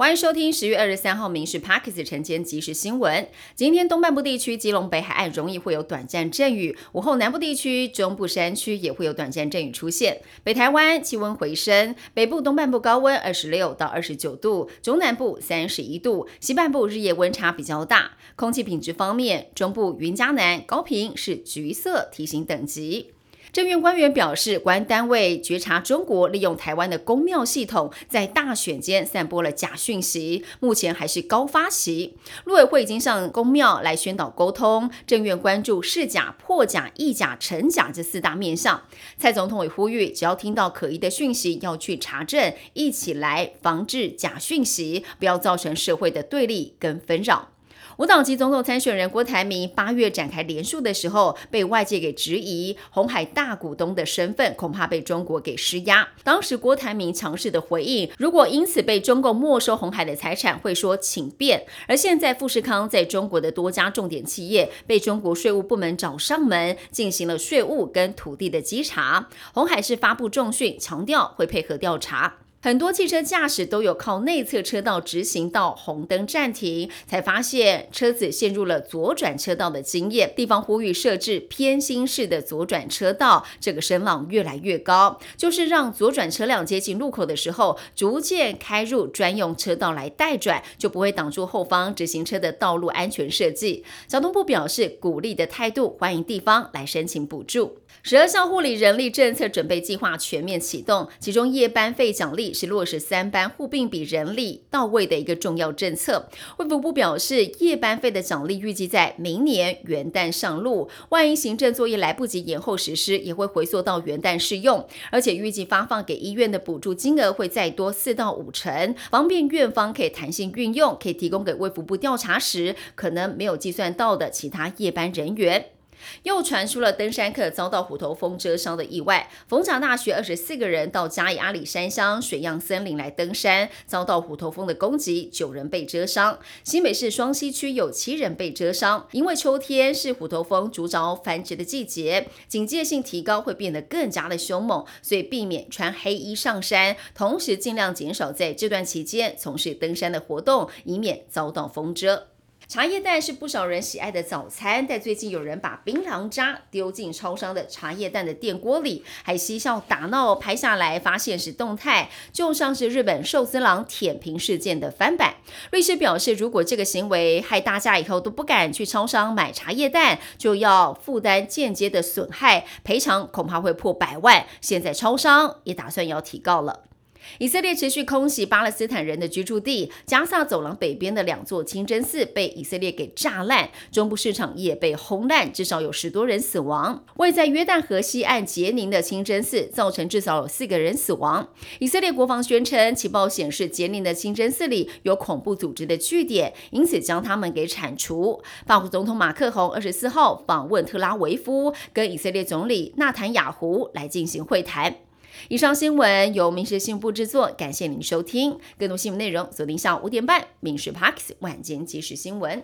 欢迎收听十月二十三号《民事 Parkes 晨间即时新闻》。今天东半部地区、基隆北海岸容易会有短暂阵雨，午后南部地区、中部山区也会有短暂阵雨出现。北台湾气温回升，北部东半部高温二十六到二十九度，中南部三十一度，西半部日夜温差比较大。空气品质方面，中部云嘉南高平是橘色提醒等级。政院官员表示，国安单位觉察中国利用台湾的公庙系统，在大选间散播了假讯息，目前还是高发期。陆委会已经向公庙来宣导沟通，政院关注是假、破假、溢假、成假这四大面向。蔡总统也呼吁，只要听到可疑的讯息，要去查证，一起来防治假讯息，不要造成社会的对立跟纷扰。无党籍总统参选人郭台铭八月展开连署的时候，被外界给质疑红海大股东的身份，恐怕被中国给施压。当时郭台铭强势的回应，如果因此被中共没收红海的财产，会说请便。而现在富士康在中国的多家重点企业被中国税务部门找上门，进行了税务跟土地的稽查。红海是发布重讯，强调会配合调查。很多汽车驾驶都有靠内侧车道直行到红灯暂停，才发现车子陷入了左转车道的经验。地方呼吁设置偏心式的左转车道，这个声浪越来越高，就是让左转车辆接近路口的时候，逐渐开入专用车道来待转，就不会挡住后方直行车的道路安全设计。交通部表示鼓励的态度，欢迎地方来申请补助。十二项护理人力政策准备计划全面启动，其中夜班费奖励是落实三班互并比人力到位的一个重要政策。卫福部表示，夜班费的奖励预计在明年元旦上路，万一行政作业来不及延后实施，也会回溯到元旦适用。而且预计发放给医院的补助金额会再多四到五成，方便院方可以弹性运用，可以提供给卫福部调查时可能没有计算到的其他夜班人员。又传出了登山客遭到虎头蜂蛰伤的意外。逢甲大学二十四个人到嘉义阿里山乡水漾森林来登山，遭到虎头蜂的攻击，九人被蛰伤。新北市双溪区有七人被蛰伤。因为秋天是虎头蜂主找繁殖的季节，警戒性提高会变得更加的凶猛，所以避免穿黑衣上山，同时尽量减少在这段期间从事登山的活动，以免遭到蜂蛰。茶叶蛋是不少人喜爱的早餐，但最近有人把槟榔渣丢进超商的茶叶蛋的电锅里，还嬉笑打闹拍下来发现实动态，就像是日本寿司郎舔屏事件的翻版。律师表示，如果这个行为害大家以后都不敢去超商买茶叶蛋，就要负担间接的损害赔偿，恐怕会破百万。现在超商也打算要提高了。以色列持续空袭巴勒斯坦人的居住地，加萨走廊北边的两座清真寺被以色列给炸烂，中部市场也被轰烂，至少有十多人死亡。位在约旦河西岸杰宁的清真寺造成至少有四个人死亡。以色列国防宣称，情报显示杰宁的清真寺里有恐怖组织的据点，因此将他们给铲除。法国总统马克宏二十四号访问特拉维夫，跟以色列总理纳坦雅胡来进行会谈。以上新闻由民事新闻部制作，感谢您收听。更多新闻内容锁定下午五点半《民事 Parks 晚间即时新闻》。